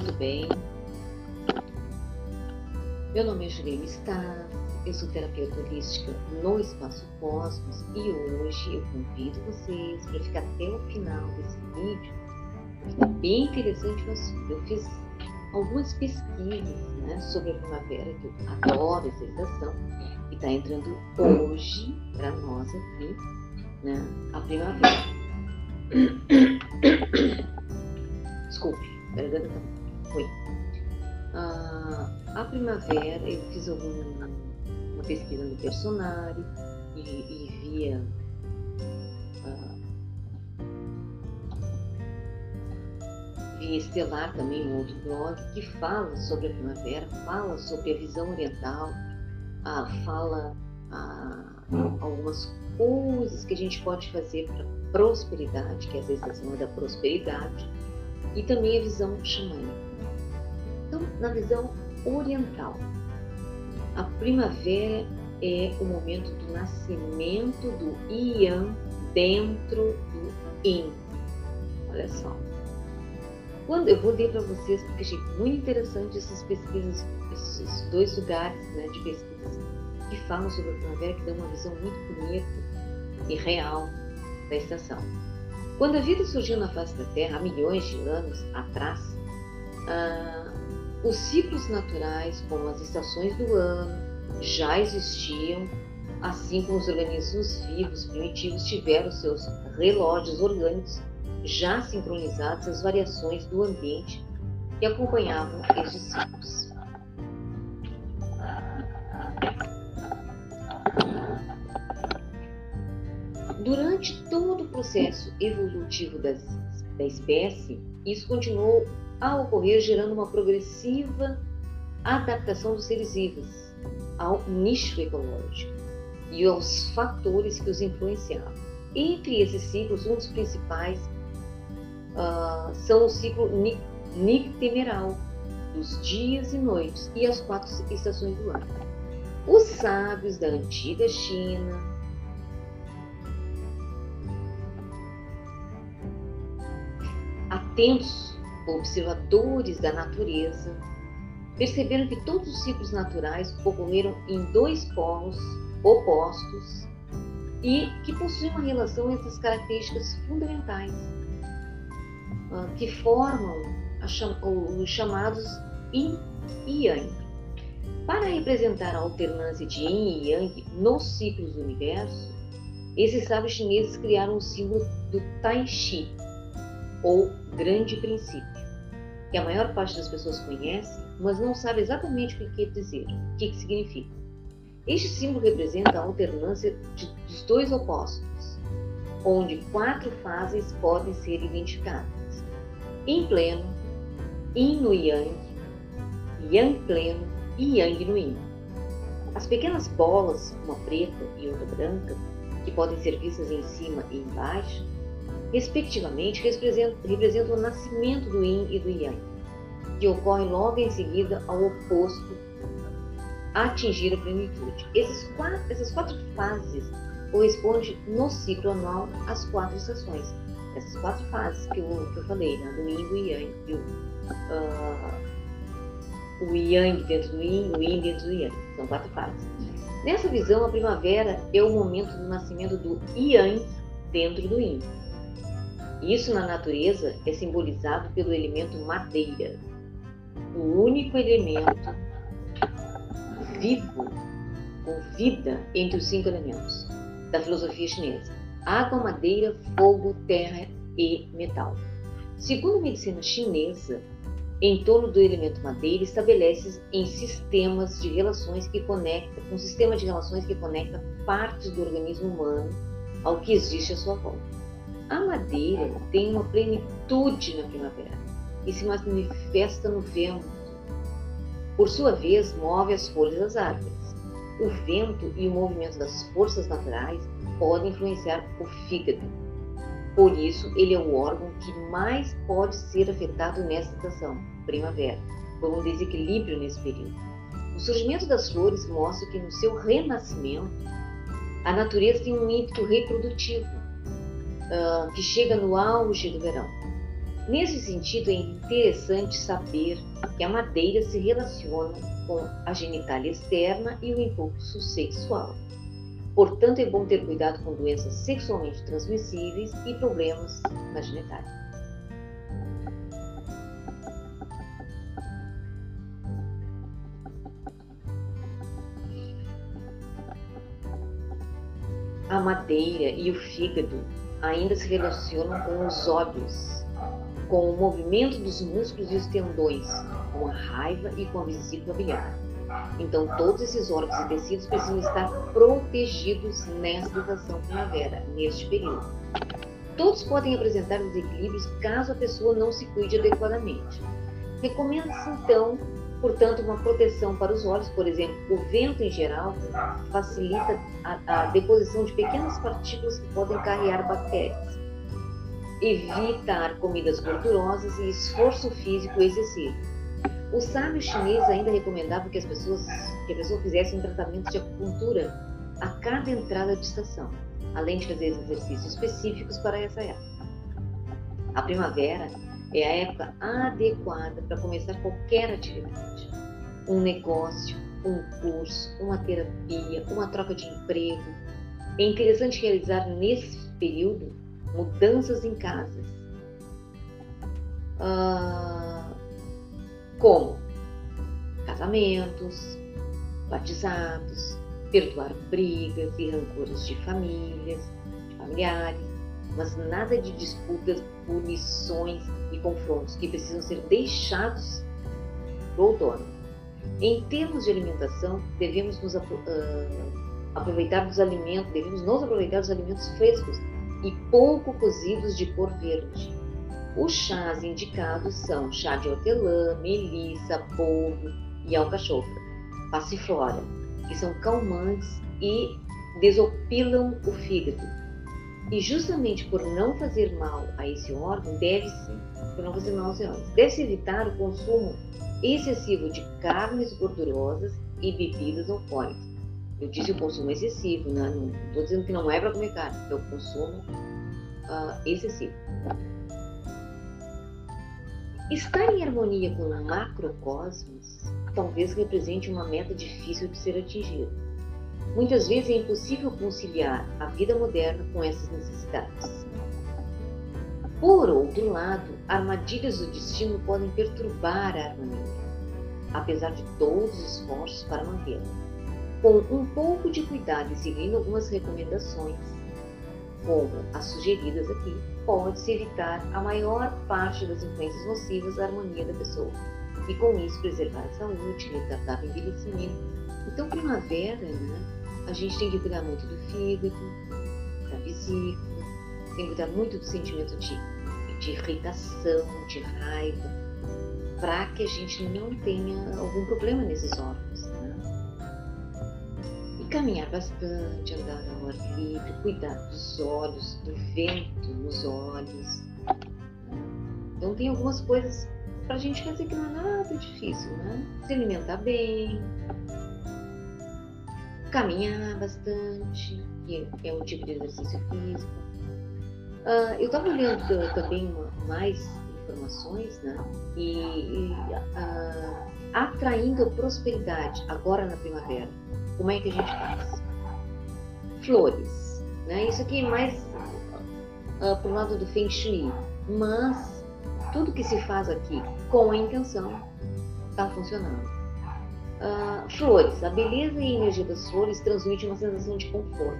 tudo bem? Meu nome é Juliana Staff, eu sou terapeuta holística no Espaço Cosmos e hoje eu convido vocês para ficar até o final desse vídeo, porque é bem interessante o assunto. Eu fiz algumas pesquisas né, sobre a primavera, que eu adoro essa estação, e está entrando hoje para nós aqui né, a primavera. Desculpe, garganta ruim. Ah, a primavera, eu fiz alguma, uma pesquisa no personário e, e via ah, via Estelar também, um outro blog, que fala sobre a primavera, fala sobre a visão oriental, ah, fala ah, algumas coisas que a gente pode fazer para prosperidade, que é a estação da prosperidade, e também a visão xamânica. Então, na visão oriental, a primavera é o momento do nascimento do Yang dentro do Yin. Olha só. Quando eu vou ler para vocês, porque achei muito interessante essas pesquisas, esses dois lugares né, de pesquisas que falam sobre a primavera, que dão uma visão muito bonita e real da estação. Quando a vida surgiu na face da Terra, há milhões de anos atrás, ah, os ciclos naturais, como as estações do ano, já existiam, assim como os organismos vivos primitivos tiveram seus relógios orgânicos já sincronizados às variações do ambiente que acompanhavam estes ciclos. Durante todo o processo evolutivo das, da espécie, isso continuou a ocorrer, gerando uma progressiva adaptação dos seres vivos ao nicho ecológico e aos fatores que os influenciavam. Entre esses ciclos, um dos principais uh, são o ciclo nictemeral, dos dias e noites e as quatro estações do ano. Os sábios da antiga China, atentos observadores da natureza, perceberam que todos os ciclos naturais ocorreram em dois polos opostos e que possuem uma relação entre as características fundamentais ah, que formam os chamados Yin e Yang. Para representar a alternância de Yin e Yang nos ciclos do universo, esses sábios chineses criaram o símbolo do Tai Chi, ou grande princípio, que a maior parte das pessoas conhece, mas não sabe exatamente o que quer dizer, o que, significa. Este símbolo representa a alternância de, dos dois opostos, onde quatro fases podem ser identificadas: Yin pleno, Yin no Yang, Yang pleno e Yang no Yin. As pequenas bolas, uma preta e outra branca, que podem ser vistas em cima e embaixo, respectivamente, representam o nascimento do Yin e do Yang, que ocorre logo em seguida ao oposto a atingir a plenitude. Quatro, essas quatro fases correspondem no ciclo anual às quatro estações. Essas quatro fases que eu, que eu falei, né? do Yin, do Yang, do, uh, o Yang dentro do Yin, o Yin dentro do Yang. São quatro fases. Nessa visão, a primavera é o momento do nascimento do Yang dentro do Yin. Isso na natureza é simbolizado pelo elemento madeira, o único elemento vivo com vida entre os cinco elementos da filosofia chinesa: água, madeira, fogo, terra e metal. Segundo a medicina chinesa, em torno do elemento madeira estabelece em sistemas de relações que conecta, um sistema de relações que conecta partes do organismo humano ao que existe à sua volta. A madeira tem uma plenitude na primavera e se manifesta no vento. Por sua vez, move as folhas das árvores. O vento e o movimento das forças naturais podem influenciar o fígado. Por isso, ele é o órgão que mais pode ser afetado nesta estação, primavera, por um desequilíbrio nesse período. O surgimento das flores mostra que no seu renascimento, a natureza tem um ímpeto reprodutivo uh, que chega no auge do verão. Nesse sentido, é interessante saber que a madeira se relaciona com a genitália externa e o impulso sexual. Portanto, é bom ter cuidado com doenças sexualmente transmissíveis e problemas na genitália. A madeira e o fígado ainda se relacionam com os olhos, com o movimento dos músculos e os tendões, com a raiva e com a vesícula biliar. Então, todos esses órgãos e tecidos precisam estar protegidos nessa estação primavera, neste período. Todos podem apresentar desequilíbrios caso a pessoa não se cuide adequadamente. Recomenda-se, então, portanto, uma proteção para os olhos, por exemplo, o vento em geral facilita a, a deposição de pequenas partículas que podem carregar bactérias. Evitar comidas gordurosas e esforço físico excessivo. O sábio chinês ainda recomendava que as pessoas, que a pessoa fizesse um tratamento de acupuntura a cada entrada de estação, além de fazer exercícios específicos para essa época. A primavera é a época adequada para começar qualquer atividade. Um negócio, um curso, uma terapia, uma troca de emprego. É interessante realizar nesse período mudanças em casas. Ah, como casamentos, batizados, perdoar brigas e rancores de famílias, de familiares, mas nada de disputas, punições e confrontos que precisam ser deixados para o outono. Em termos de alimentação, devemos nos uh, aproveitar dos alimentos, devemos nos aproveitar dos alimentos frescos e pouco cozidos de cor verde. Os chás indicados são chá de hortelã, melissa, polvo e alcachofra, passiflora, que são calmantes e desopilam o fígado. E justamente por não fazer mal a esse órgão, deve-se, por não fazer mal aos deve-se evitar o consumo excessivo de carnes gordurosas e bebidas alcoólicas. Eu disse o consumo excessivo, né? não estou dizendo que não é para comer carne, é o consumo uh, excessivo. Estar em harmonia com o macrocosmos talvez represente uma meta difícil de ser atingida. Muitas vezes é impossível conciliar a vida moderna com essas necessidades. Por outro lado, armadilhas do destino podem perturbar a harmonia, apesar de todos os esforços para mantê-la. Com um pouco de cuidado e seguindo algumas recomendações, como as sugeridas aqui, pode-se evitar a maior parte das influências nocivas à harmonia da pessoa e, com isso, preservar a saúde, retardar o envelhecimento. Então, primavera, né, a gente tem que cuidar muito do fígado, da vesícula, tem que cuidar muito do sentimento de, de irritação, de raiva, para que a gente não tenha algum problema nesses órgãos. Né? E caminhar bastante, andar ao ar livre, cuidar dos olhos, do vento nos olhos. Então tem algumas coisas para a gente fazer que não é nada difícil, né? Se alimentar bem, caminhar bastante, que é um tipo de exercício físico. Uh, eu estava olhando também mais informações, né? E, e uh, atraindo prosperidade agora na primavera. Como é que a gente faz? Flores, né? Isso aqui é mais uh, pro lado do Feng Shui, mas tudo que se faz aqui com a intenção está funcionando. Uh, flores. A beleza e a energia das flores transmite uma sensação de conforto,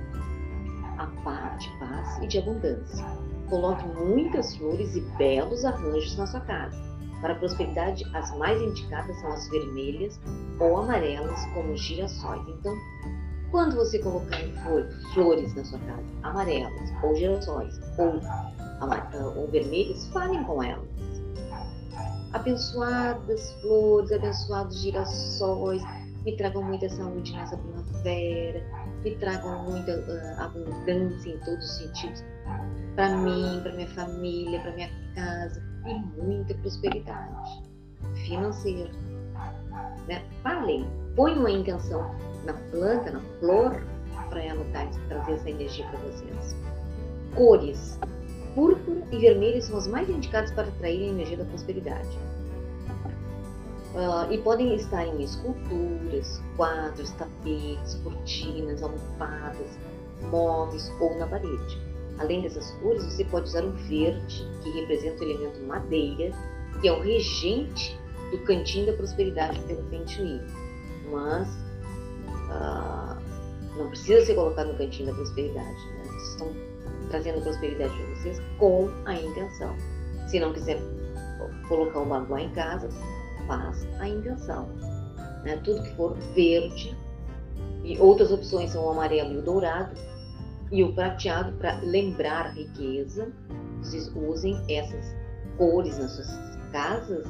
a paz, de paz e de abundância. Coloque muitas flores e belos arranjos na sua casa. Para a prosperidade, as mais indicadas são as vermelhas ou amarelas, como girassóis. Então, quando você colocar flores na sua casa, amarelas ou girassóis ou, ou vermelhas, falem com elas. Abençoadas flores, abençoados girassóis, me tragam muita saúde nessa primavera, me tragam muita uh, abundância em todos os sentidos, para mim, para minha família, para minha casa, e muita prosperidade financeira. Né? Falem, ponham a intenção na planta, na flor, para ela trazer essa energia para vocês. Cores. Púrpura e vermelha são as mais indicadas para atrair a energia da prosperidade. Uh, e podem estar em esculturas, quadros, tapetes, cortinas, almofadas, móveis ou na parede. Além dessas cores, você pode usar o verde, que representa o elemento madeira, que é o regente do cantinho da prosperidade pelo Feng Shui. Mas uh, não precisa ser colocado no cantinho da prosperidade. Né? Vocês estão trazendo prosperidade vocês com a intenção. Se não quiser colocar o baguá em casa, faz a intenção. Né? Tudo que for verde, e outras opções são o amarelo e o dourado, e o prateado para lembrar a riqueza. Vocês usem essas cores nas suas casas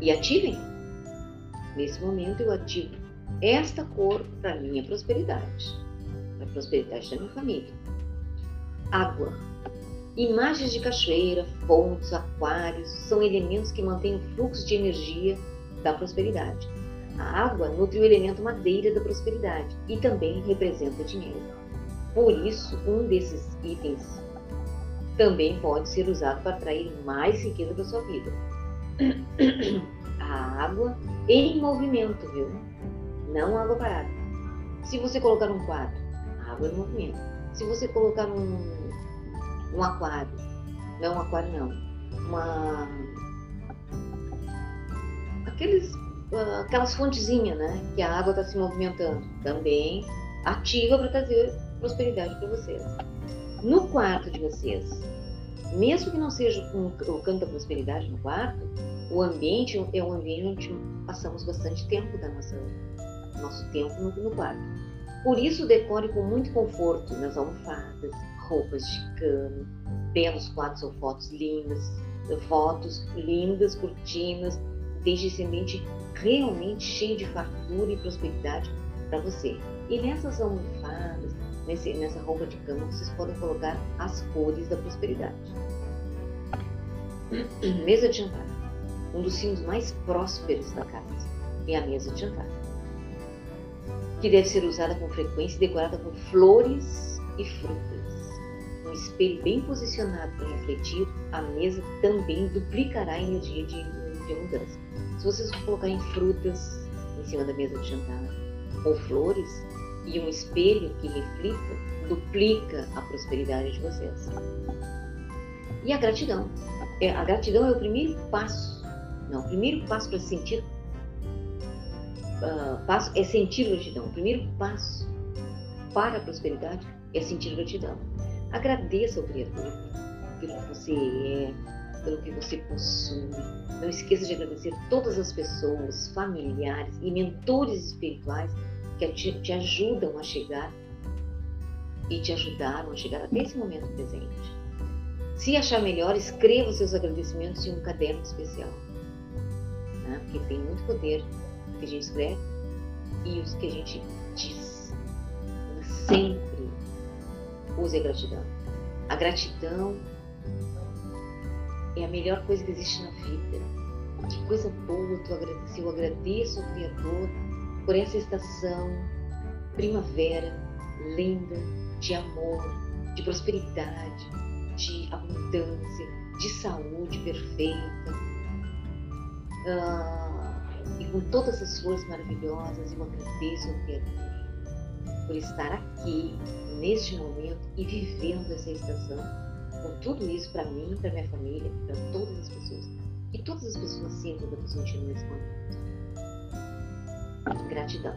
e ativem. Nesse momento eu ativo esta cor para minha prosperidade, para a prosperidade da minha família. Água. Imagens de cachoeira, fontes, aquários são elementos que mantêm o fluxo de energia da prosperidade. A água nutre o elemento madeira da prosperidade e também representa dinheiro. Por isso, um desses itens também pode ser usado para atrair mais riqueza para sua vida. A água em movimento, viu? Não água parada. Se você colocar um quadro, água em movimento. Se você colocar um um aquário. Não um aquário não. Uma. Aqueles, uh, aquelas fontezinhas, né? Que a água está se movimentando. Também ativa para trazer prosperidade para vocês. No quarto de vocês, mesmo que não seja um, o canto da prosperidade no quarto, o ambiente é um ambiente onde passamos bastante tempo da nossa nosso tempo no, no quarto. Por isso, decore com muito conforto nas almofadas, roupas de cama, belos quadros ou fotos lindas, fotos lindas, cortinas, deixe esse ambiente realmente cheio de fartura e prosperidade para você. E nessas almofadas, nesse, nessa roupa de cama, vocês podem colocar as cores da prosperidade. Mesa de jantar. Um dos símbolos mais prósperos da casa é a mesa de jantar, que deve ser usada com frequência e decorada com flores e frutas um espelho bem posicionado para refletir, a mesa também duplicará a energia de, de. Se vocês colocarem frutas em cima da mesa de jantar, ou flores, e um espelho que reflita, duplica a prosperidade de vocês. E a gratidão. É, a gratidão é o primeiro passo. Não, o primeiro passo para sentir uh, passo é sentir gratidão. O primeiro passo para a prosperidade é sentir gratidão. Agradeça ao Criador pelo que você é, pelo que você possui. Não esqueça de agradecer todas as pessoas, familiares e mentores espirituais que te, te ajudam a chegar e te ajudaram a chegar até esse momento presente. Se achar melhor, escreva os seus agradecimentos em um caderno especial. Né? Porque tem muito poder o que a gente escreve e os que a gente diz. Sempre use a gratidão. A gratidão é a melhor coisa que existe na vida. Que coisa boa tu agradecer. Eu agradeço ao Criador por essa estação primavera linda, de amor, de prosperidade, de abundância, de saúde perfeita. Ah, e com todas as flores maravilhosas, eu agradeço ao Criador por estar aqui neste momento e vivendo essa estação com tudo isso para mim, para minha família, para todas as pessoas. E todas as pessoas sentem o que eu sentindo nesse momento. Gratidão.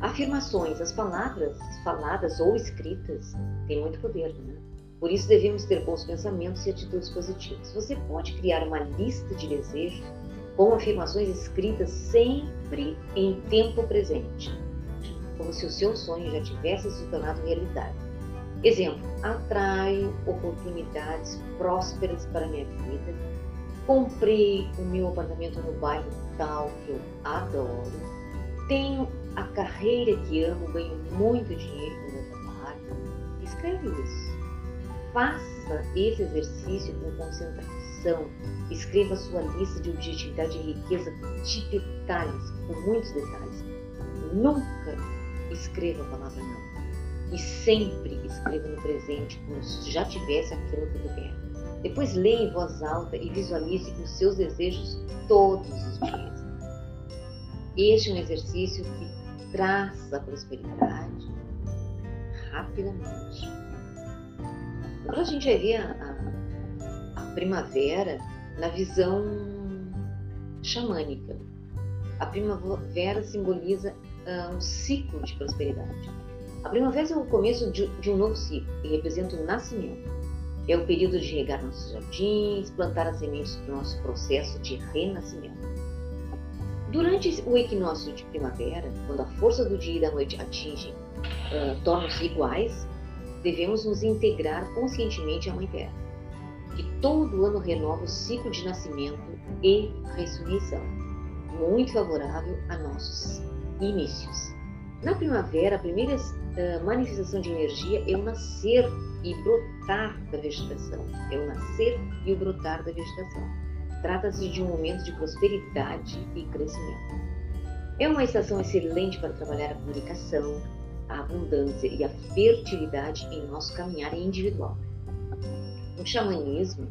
Afirmações, as palavras faladas ou escritas têm muito poder, né? Por isso devemos ter bons pensamentos e atitudes positivas. Você pode criar uma lista de desejos com afirmações escritas sempre em tempo presente como se o seu sonho já tivesse se tornado realidade. Exemplo, atraio oportunidades prósperas para minha vida. Comprei o meu apartamento no bairro tal que eu adoro. Tenho a carreira que amo, ganho muito dinheiro com meu trabalho. Escreve isso. Faça esse exercício com concentração. Escreva sua lista de objetividade e riqueza de detalhes, com muitos detalhes. Nunca escreva a palavra não. e sempre escreva no presente como se já tivesse aquilo que tu quer. Depois leia em voz alta e visualize os seus desejos todos os dias. Este é um exercício que traz a prosperidade rapidamente. Agora a gente vai ver a, a, a primavera na visão xamânica. A primavera simboliza uh, um ciclo de prosperidade. A primavera é o começo de, de um novo ciclo e representa o nascimento. É o período de regar nossos jardins, plantar as sementes do nosso processo de renascimento. Durante o equinócio de primavera, quando a força do dia e da noite atinge, uh, tornam-se iguais, devemos nos integrar conscientemente à Mãe Terra, que todo ano renova o ciclo de nascimento e ressurreição, muito favorável a nossos inícios. Na primavera, a primeira uh, manifestação de energia é o nascer e brotar da vegetação. É o nascer e o brotar da vegetação. Trata-se de um momento de prosperidade e crescimento. É uma estação excelente para trabalhar a comunicação, a abundância e a fertilidade em nosso caminhar individual. No xamanismo,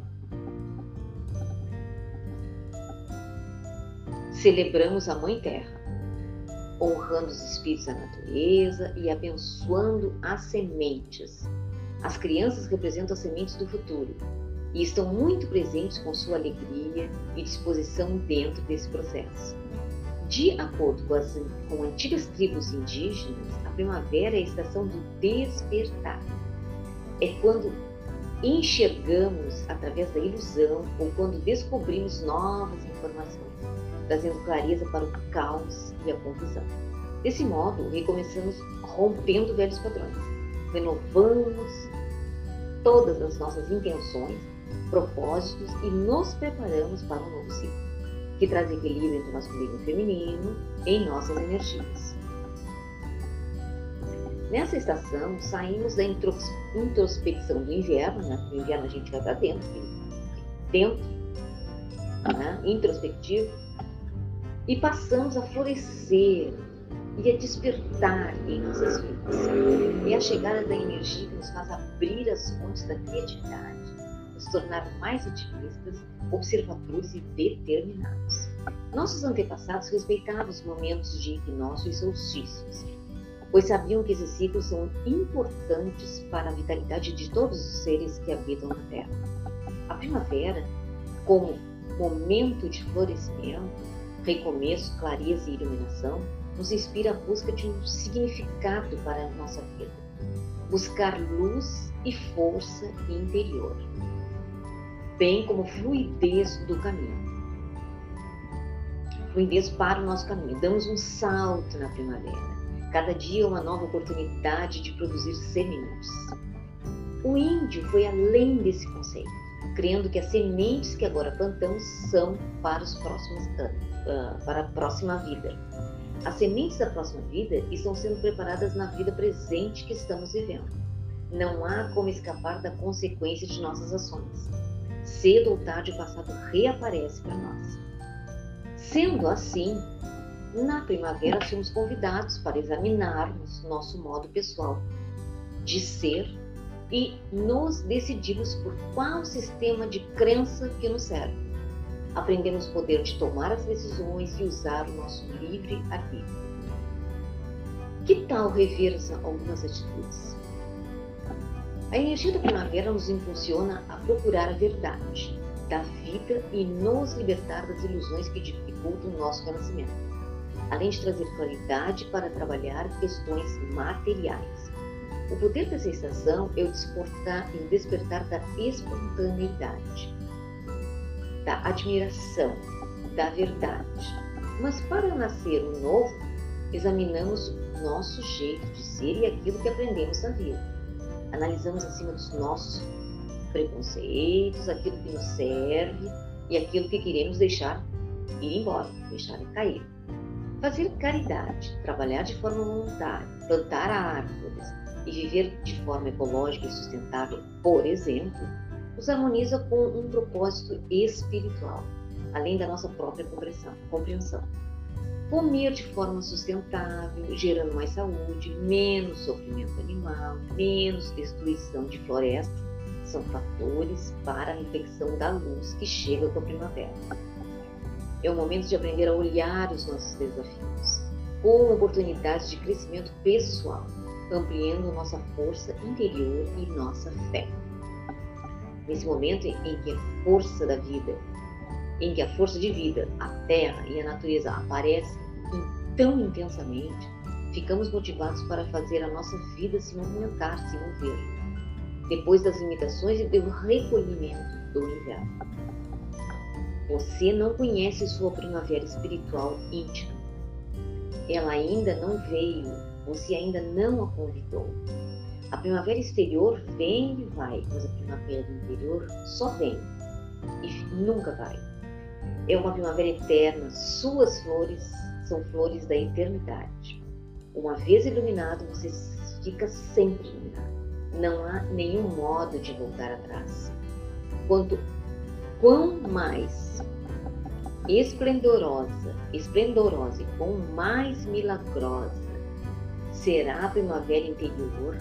celebramos a Mãe Terra, honrando os espíritos da natureza e abençoando as sementes. As crianças representam as sementes do futuro e estão muito presentes com sua alegria e disposição dentro desse processo. De acordo com as com antigas tribos indígenas, a primavera é a estação do despertar. É quando enxergamos através da ilusão ou quando descobrimos novas informações, trazendo clareza para o caos e a confusão. Desse modo, recomeçamos rompendo velhos padrões, renovamos todas as nossas intenções, propósitos e nos preparamos para um novo ciclo que traz equilíbrio entre o masculino e o feminino em nossas energias. Nessa estação, saímos da introspecção do inverno, né? no inverno a gente vai para dentro, dentro, né? introspectivo, e passamos a florescer e a despertar em nossas vidas. É a chegada da energia que nos faz abrir as fontes da criatividade, nos tornar mais otimistas, observadores e determinados. Nossos antepassados respeitavam os momentos de equinócio e solstícios, pois sabiam que esses ciclos são importantes para a vitalidade de todos os seres que habitam na Terra. A primavera, como momento de florescimento, recomeço, clareza e iluminação, nos inspira a busca de um significado para a nossa vida. Buscar luz e força interior bem como fluidez do caminho. Fluidez para o nosso caminho. Damos um salto na primavera. Cada dia uma nova oportunidade de produzir sementes. O índio foi além desse conceito, crendo que as sementes que agora plantamos são para os próximos anos, uh, para a próxima vida. As sementes da próxima vida estão sendo preparadas na vida presente que estamos vivendo. Não há como escapar da consequência de nossas ações cedo ou tarde o passado reaparece para nós. Sendo assim, na primavera somos convidados para examinarmos nosso modo pessoal de ser e nos decidimos por qual sistema de crença que nos serve. Aprendemos o poder de tomar as decisões e usar o nosso livre arbítrio. Que tal rever algumas atitudes? A energia da primavera nos impulsiona a procurar a verdade da vida e nos libertar das ilusões que dificultam o nosso renascimento, além de trazer claridade para trabalhar questões materiais. O poder dessa estação é o despertar, o despertar da espontaneidade, da admiração, da verdade. Mas para nascer o novo, examinamos nosso jeito de ser e aquilo que aprendemos na vida analisamos acima dos nossos preconceitos, aquilo que nos serve e aquilo que queremos deixar ir embora, deixar cair. Fazer caridade, trabalhar de forma voluntária, plantar árvores e viver de forma ecológica e sustentável, por exemplo, nos harmoniza com um propósito espiritual, além da nossa própria compreensão. comer de forma sustentável, gerando mais saúde, menos sofrimento animal, menos destruição de florestas, são fatores para a reflexão da luz que chega com a primavera. É o momento de aprender a olhar os nossos desafios como oportunidades de crescimento pessoal, ampliando nossa força interior e nossa fé. Nesse momento em que a força da vida em que a força de vida, a terra e a natureza aparecem tão intensamente, ficamos motivados para fazer a nossa vida se movimentar, se mover, depois das limitações e do recolhimento do inverno. Você não conhece sua primavera espiritual íntima. Ela ainda não veio, você ainda não a convidou. A primavera exterior vem e vai, mas a primavera interior só vem e nunca vai. É uma primavera eterna, suas flores são flores da eternidade. Uma vez iluminado, você fica sempre iluminado. Não há nenhum modo de voltar atrás. Quanto quão mais esplendorosa, esplendorosa e quão mais milagrosa será a primavera interior,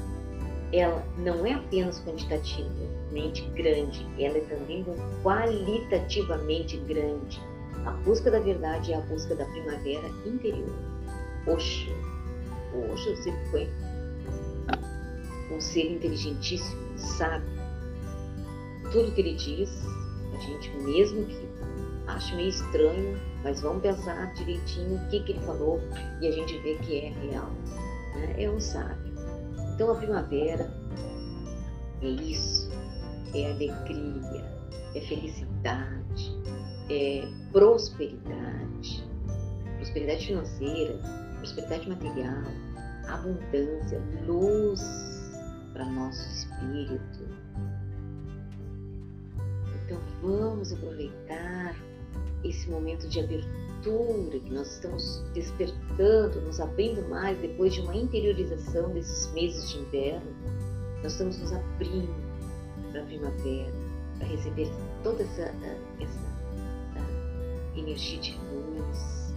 ela não é apenas quantitativamente grande, ela é também qualitativamente grande. A busca da verdade é a busca da primavera interior. Oxo, Oxo sempre foi um ser inteligentíssimo, sabe? Tudo que ele diz, a gente mesmo que acha meio estranho, mas vamos pensar direitinho o que, que ele falou e a gente vê que é real. Né? É um sábio. Então a primavera é isso, é alegria, é felicidade, é prosperidade, prosperidade financeira, prosperidade material, abundância, luz para nosso espírito. Então vamos aproveitar esse momento de abertura que nós estamos despertando, nos abrindo mais depois de uma interiorização desses meses de inverno, nós estamos nos abrindo para a primavera, para receber toda essa, essa energia de luz,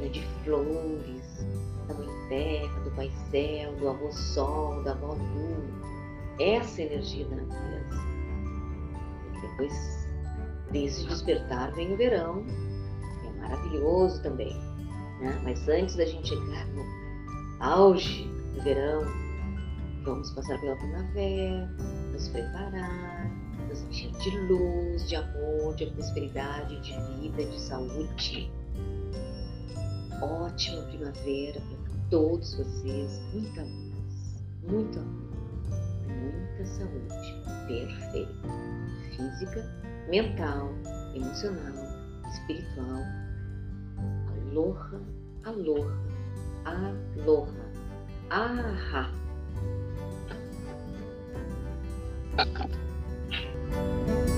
né, de flores, da Mãe Terra, do Pai Céu, do Avô Sol, da Avó Lua, essa energia da natureza. E depois desse despertar vem o verão, maravilhoso também. Né? Mas antes da gente chegar no auge do verão, vamos passar pela primavera, nos preparar, nos encher de luz, de amor, de prosperidade, de vida, de saúde. Ótima primavera para todos vocês, muita luz, muito amor, muita saúde perfeita, física, mental, emocional, espiritual Aloha, aloha, aloha, aha.